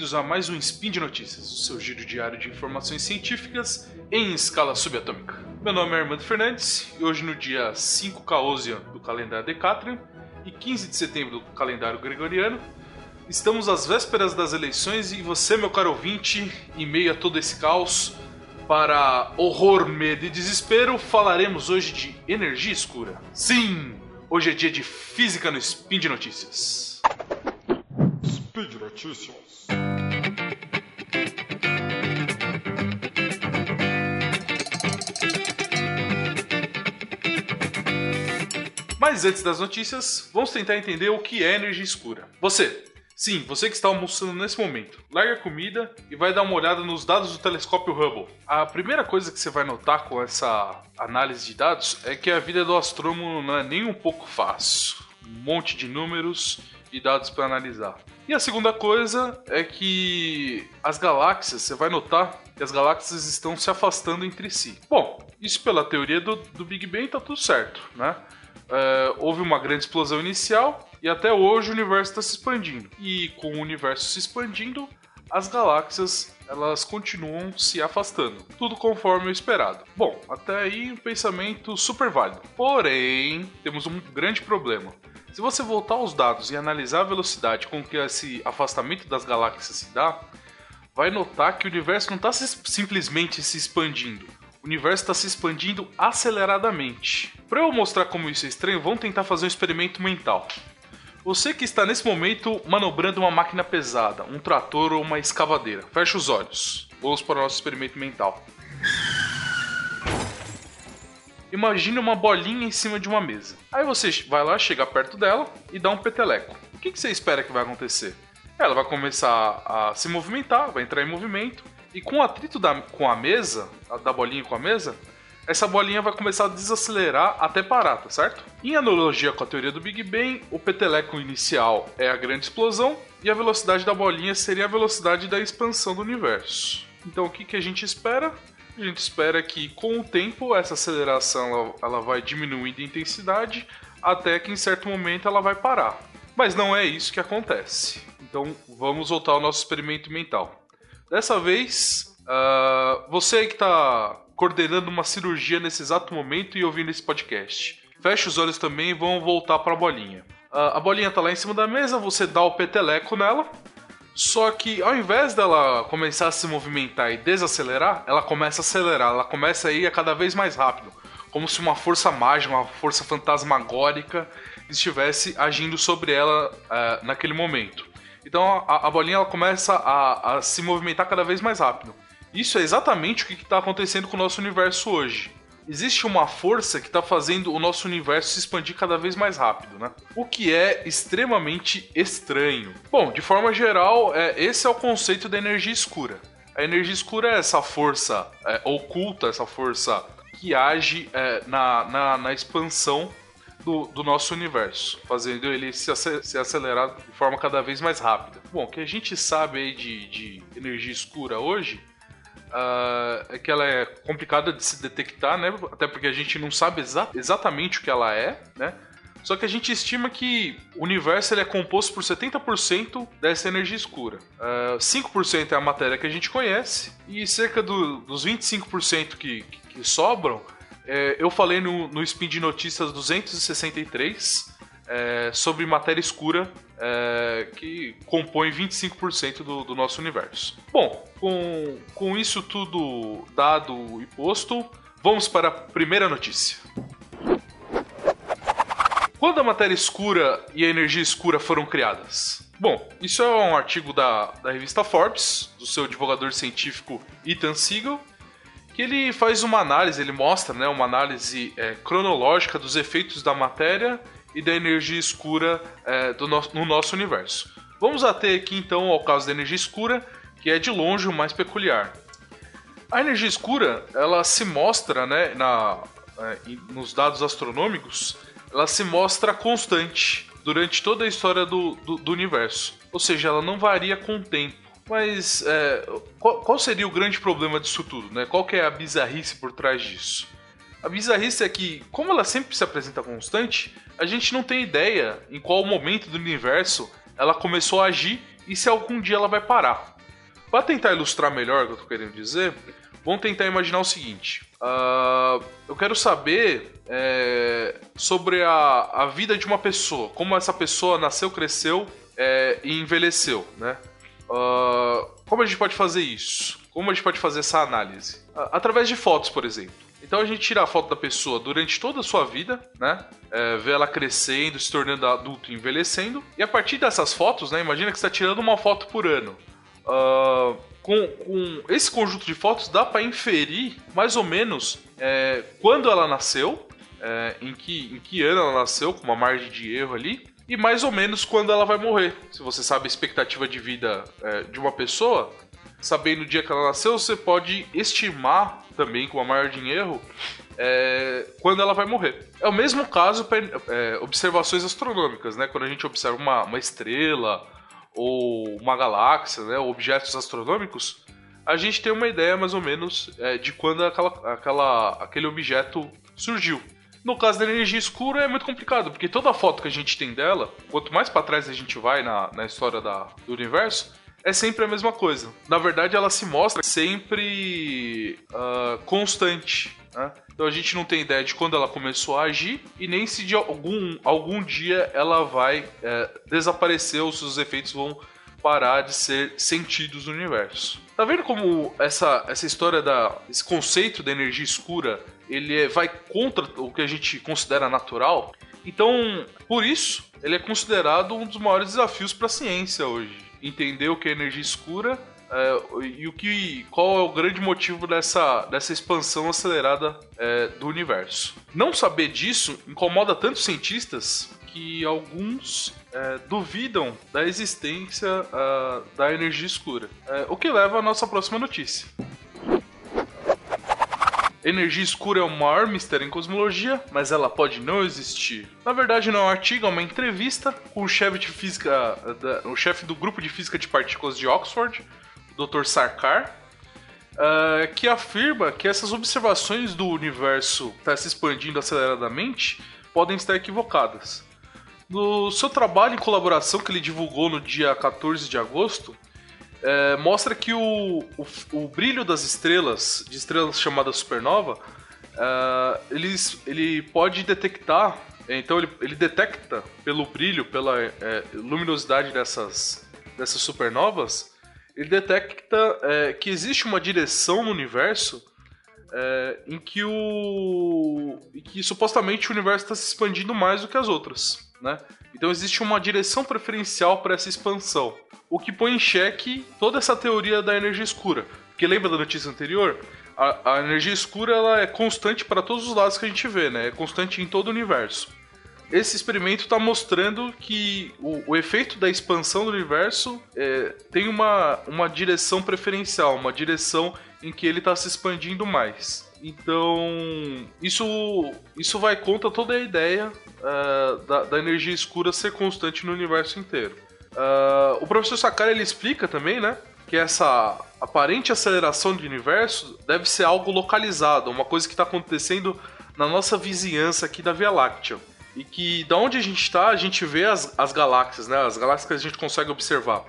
bem-vindos a mais um Spin de Notícias, o seu giro diário de informações científicas em escala subatômica. Meu nome é Armando Fernandes e hoje, no dia 5 Caosian do calendário Decatrian e 15 de setembro do calendário Gregoriano, estamos às vésperas das eleições e você, meu caro ouvinte, em meio a todo esse caos, para horror, medo e desespero, falaremos hoje de energia escura. Sim, hoje é dia de física no Spin de Notícias. Speed Notícias. Mas antes das notícias, vamos tentar entender o que é energia escura. Você, sim, você que está almoçando nesse momento, larga a comida e vai dar uma olhada nos dados do telescópio Hubble. A primeira coisa que você vai notar com essa análise de dados é que a vida do astrônomo não é nem um pouco fácil. Um monte de números e dados para analisar. E a segunda coisa é que as galáxias, você vai notar que as galáxias estão se afastando entre si. Bom, isso pela teoria do, do Big Bang tá tudo certo, né? É, houve uma grande explosão inicial e até hoje o universo está se expandindo. E com o universo se expandindo, as galáxias elas continuam se afastando, tudo conforme o esperado. Bom, até aí um pensamento super válido. Porém, temos um grande problema. Se você voltar aos dados e analisar a velocidade com que esse afastamento das galáxias se dá, vai notar que o universo não está simplesmente se expandindo. O universo está se expandindo aceleradamente. Para eu mostrar como isso é estranho, vamos tentar fazer um experimento mental. Você que está nesse momento manobrando uma máquina pesada, um trator ou uma escavadeira, feche os olhos. Vamos para o nosso experimento mental. Imagine uma bolinha em cima de uma mesa. Aí você vai lá, chega perto dela e dá um peteleco. O que, você espera que vai acontecer? Ela vai começar a se movimentar, vai entrar em movimento, e com o atrito da, com a mesa, da bolinha com a mesa, essa bolinha vai começar a desacelerar até parar, tá certo? Em analogia com a teoria do Big Bang, o peteleco inicial é a grande explosão e a velocidade da bolinha seria a velocidade da expansão do universo. Então o que, que a gente espera? A gente espera que com o tempo essa aceleração ela, ela vai diminuindo de intensidade até que em certo momento ela vai parar. Mas não é isso que acontece. Então vamos voltar ao nosso experimento mental. Dessa vez, uh, você que está coordenando uma cirurgia nesse exato momento e ouvindo esse podcast, feche os olhos também e vamos voltar para a bolinha. Uh, a bolinha está lá em cima da mesa, você dá o peteleco nela só que ao invés dela começar a se movimentar e desacelerar, ela começa a acelerar, ela começa a ir cada vez mais rápido, como se uma força mágica, uma força fantasmagórica estivesse agindo sobre ela uh, naquele momento. Então a, a bolinha ela começa a, a, se movimentar cada vez mais rápido. Isso é exatamente o que está acontecendo com o nosso universo hoje existe uma força que está fazendo o nosso universo se expandir cada vez mais rápido, né? O que é extremamente estranho. Bom, de forma geral, é, esse é o conceito da energia escura. A energia escura é essa força é, oculta, essa força que age é, na, na, na, expansão do, do, nosso universo, fazendo ele se, se, acelerar de forma cada vez mais rápida. Bom, o que a gente sabe aí de, de energia escura hoje Uh, é que ela é complicada de se detectar, né? Até porque a gente não sabe exa exatamente o que ela é, né? Só que a gente estima que o universo é composto por 70% dessa energia escura. Uh, ah, 5% é a matéria que a gente conhece, e cerca do, dos 25% que, que, que sobram, é, eu falei no, no Spin de Notícias 263 é, sobre matéria escura é, que compõe 25% do, do nosso universo. Bom, com, com isso tudo dado e posto, vamos para a primeira notícia. Quando a matéria escura e a energia escura foram criadas? Bom, isso é um artigo da, da revista Forbes, do seu divulgador científico Ethan Siegel, que ele faz uma análise, ele mostra né, uma análise é, cronológica dos efeitos da matéria e da energia escura é, do no, no nosso universo. Vamos até aqui então ao caso da energia escura, que é de longe o mais peculiar. A energia escura, ela se mostra, né, na, é, nos dados astronômicos, ela se mostra constante durante toda a história do, do, do universo. Ou seja, ela não varia com o tempo. Mas é, qual, qual, seria o grande problema disso tudo? Né? Qual que é a bizarrice por trás disso? A bizarrice é que, como ela sempre se apresenta constante, a gente não tem ideia em qual momento do universo ela começou a agir e se algum dia ela vai parar. Para tentar ilustrar melhor o que eu tô querendo dizer, vamos tentar imaginar o seguinte: uh, eu quero saber é, sobre a, a vida de uma pessoa, como essa pessoa nasceu, cresceu é, e envelheceu, né? Uh, como a gente pode fazer isso? Como a gente pode fazer essa análise? Uh, através de fotos, por exemplo. Então a gente tira a foto da pessoa durante toda a sua vida, né? É, vê ela crescendo, se tornando adulto envelhecendo. E a partir dessas fotos, né? Imagina que você está tirando uma foto por ano. Uh, com, com, esse conjunto de fotos dá para inferir mais ou menos é, quando ela nasceu, é, em, que, em que ano ela nasceu, com uma margem de erro ali, e mais ou menos quando ela vai morrer. Se você sabe a expectativa de vida é, de uma pessoa, sabendo o dia que ela nasceu, você pode estimar também, com uma margem de erro, é, quando ela vai morrer. É o mesmo caso para é, observações astronômicas, né? Quando a gente observa uma, uma estrela ou uma galáxia, né, objetos astronômicos, a gente tem uma ideia mais ou menos é, de quando aquela, aquela, aquele objeto surgiu. No caso da energia escura é muito complicado, porque toda foto que a gente tem dela, quanto mais para trás a gente vai na, na história da, do universo, é sempre a mesma coisa. Na verdade, ela se mostra sempre uh, constante. Né? Então a gente não tem ideia de quando ela começou a agir e nem se de algum, algum dia ela vai é, desaparecer ou se os efeitos vão parar de ser sentidos no universo. Tá vendo como essa, essa história da esse conceito da energia escura ele é, vai contra o que a gente considera natural? Então, por isso, ele é considerado um dos maiores desafios para a ciência hoje. Entender o que é energia escura é, e o que, qual é o grande motivo dessa, dessa expansão acelerada é, do universo. Não saber disso incomoda tantos cientistas que alguns é, duvidam da existência uh, da energia escura. É, o que leva à nossa próxima notícia. Energia escura é o maior mistério em cosmologia, mas ela pode não existir. Na verdade, não é um artigo, é uma entrevista com o chefe de física, o chefe do grupo de física de partículas de Oxford, Dr. Sarkar, uh, que afirma que essas observações do universo estar tá se expandindo aceleradamente podem estar equivocadas. No seu trabalho em colaboração que ele divulgou no dia 14 de agosto, é, mostra que o, o, o, brilho das estrelas, de estrelas chamadas supernova, é, eles, ele pode detectar, então ele, ele detecta pelo brilho, pela é, luminosidade dessas, dessas supernovas, ele detecta é, que existe uma direção no universo é, em que o em que supostamente o universo está se expandindo mais do que as outras, né? Então existe uma direção preferencial para essa expansão, o que põe em xeque toda essa teoria da energia escura. Porque lembra da notícia anterior? A, a energia escura ela é constante para todos os lados que a gente vê, né? É constante em todo o universo esse experimento está mostrando que o, o, efeito da expansão do universo é, tem uma, uma direção preferencial, uma direção em que ele está se expandindo mais. Então, isso, isso vai contra toda a ideia uh, da, da, energia escura ser constante no universo inteiro. Uh, o professor Sakara ele explica também, né, que essa aparente aceleração do universo deve ser algo localizado, uma coisa que está acontecendo na nossa vizinhança aqui da Via Láctea. E que da onde a gente está, a gente vê as, as galáxias, né? As galáxias que a gente consegue observar.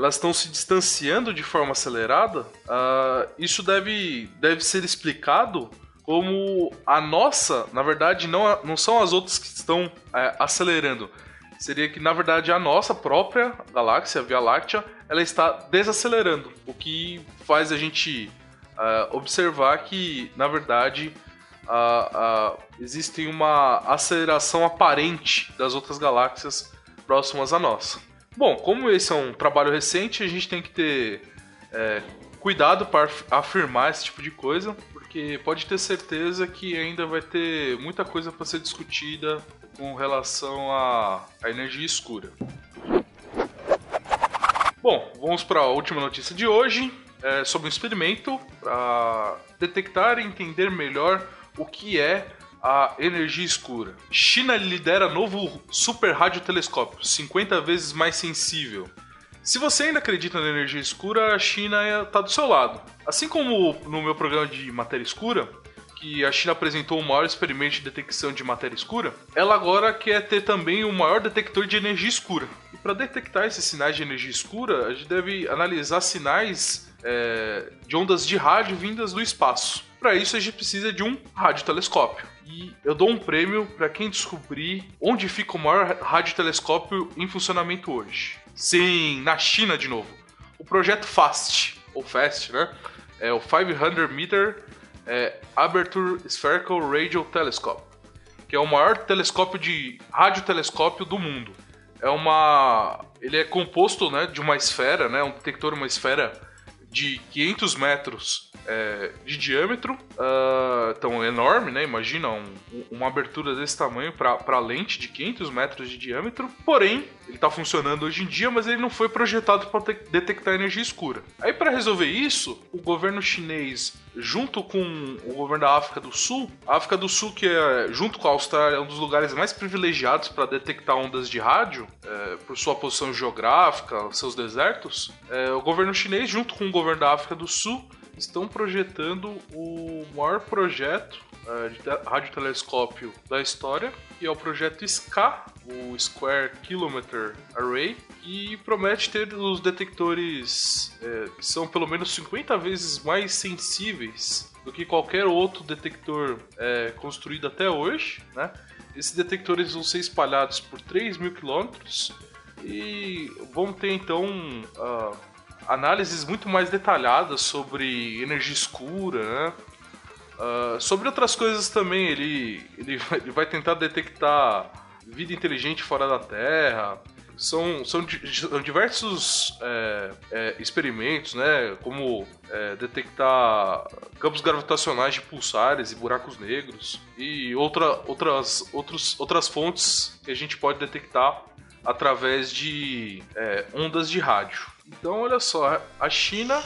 Elas estão se distanciando de forma acelerada. Uh, isso deve, deve ser explicado como a nossa, na verdade, não, não são as outras que estão é, acelerando. Seria que, na verdade, a nossa própria galáxia, a Via Láctea, ela está desacelerando. O que faz a gente uh, observar que, na verdade, uh, existe uma aceleração aparente das outras galáxias próximas à nossa. Bom, como esse é um trabalho recente, a gente tem que ter é, cuidado para afirmar esse tipo de coisa, porque pode ter certeza que ainda vai ter muita coisa para ser discutida com relação à, à energia escura. Bom, vamos para a última notícia de hoje, é sobre um experimento para detectar e entender melhor o que é a energia escura. China lidera novo super radiotelescópio, 50 vezes mais sensível. Se você ainda acredita na energia escura, a China está do seu lado. Assim como no meu programa de matéria escura, que a China apresentou o maior experimento de detecção de matéria escura, ela agora quer ter também o maior detector de energia escura. E para detectar esses sinais de energia escura, a gente deve analisar sinais é, de ondas de rádio vindas do espaço. Para isso, a gente precisa de um radiotelescópio. E eu dou um prêmio para quem descobrir onde fica o maior radiotelescópio em funcionamento hoje. Sim, na China de novo. O projeto FAST, ou FAST, né? É o 500 Meter é, Aperture Spherical Radio Telescope, que é o maior telescópio de radiotelescópio do mundo. É uma, ele é composto, né, de uma esfera, né, um detector, uma esfera de 500 metros é, de diâmetro, uh, tão enorme, né? Imagina um, uma abertura desse tamanho para lente de 500 metros de diâmetro. Porém, ele está funcionando hoje em dia, mas ele não foi projetado para detectar energia escura. Aí, para resolver isso, o governo chinês, junto com o governo da África do Sul, a África do Sul, que é, junto com a Austrália, é um dos lugares mais privilegiados para detectar ondas de rádio, é, por sua posição geográfica, seus desertos, é, o governo chinês, junto com o governo da África do Sul, estão projetando o maior projeto de radiotelescópio da história, que é o projeto SCA, o Square Kilometer Array, que promete ter os detectores é, que são pelo menos 50 vezes mais sensíveis do que qualquer outro detector é, construído até hoje. Né? Esses detectores vão ser espalhados por 3 mil quilômetros e vão ter então uh, análises muito mais detalhadas sobre energia escura, né? Uh, sobre outras coisas também, ele, ele, vai, ele vai tentar detectar vida inteligente fora da Terra. São, são, são diversos é, é, experimentos, né? Como é, detectar campos gravitacionais de pulsares e buracos negros e outra, outras, outros, outras fontes que a gente pode detectar através de é, ondas de rádio. Então, olha só, a China,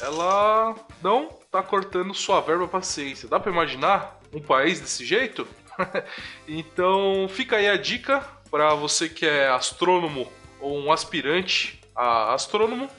ela não tá cortando sua verba para ciência. Dá para imaginar um país desse jeito? então, fica aí a dica para você que é astrônomo ou um aspirante a astrônomo.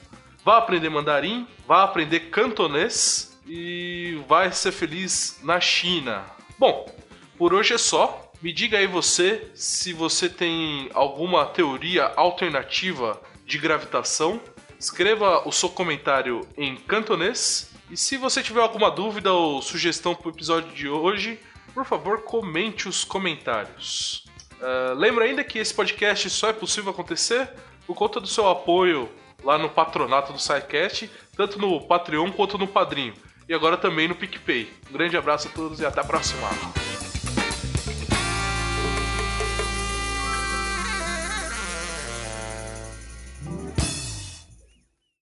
Vá aprender mandarim, vá aprender cantonês e vai ser feliz na China. Bom, por hoje é só. Me diga aí você se você tem alguma teoria alternativa de gravitação. Escreva o seu comentário em cantonês. E se você tiver alguma dúvida ou sugestão para o episódio de hoje, por favor, comente os comentários. Uh, lembra ainda que esse podcast só é possível acontecer por conta do seu apoio lá no patronato do SciCast, tanto no Patreon quanto no Padrinho. E agora também no PicPay. Um grande abraço a todos e até a próxima!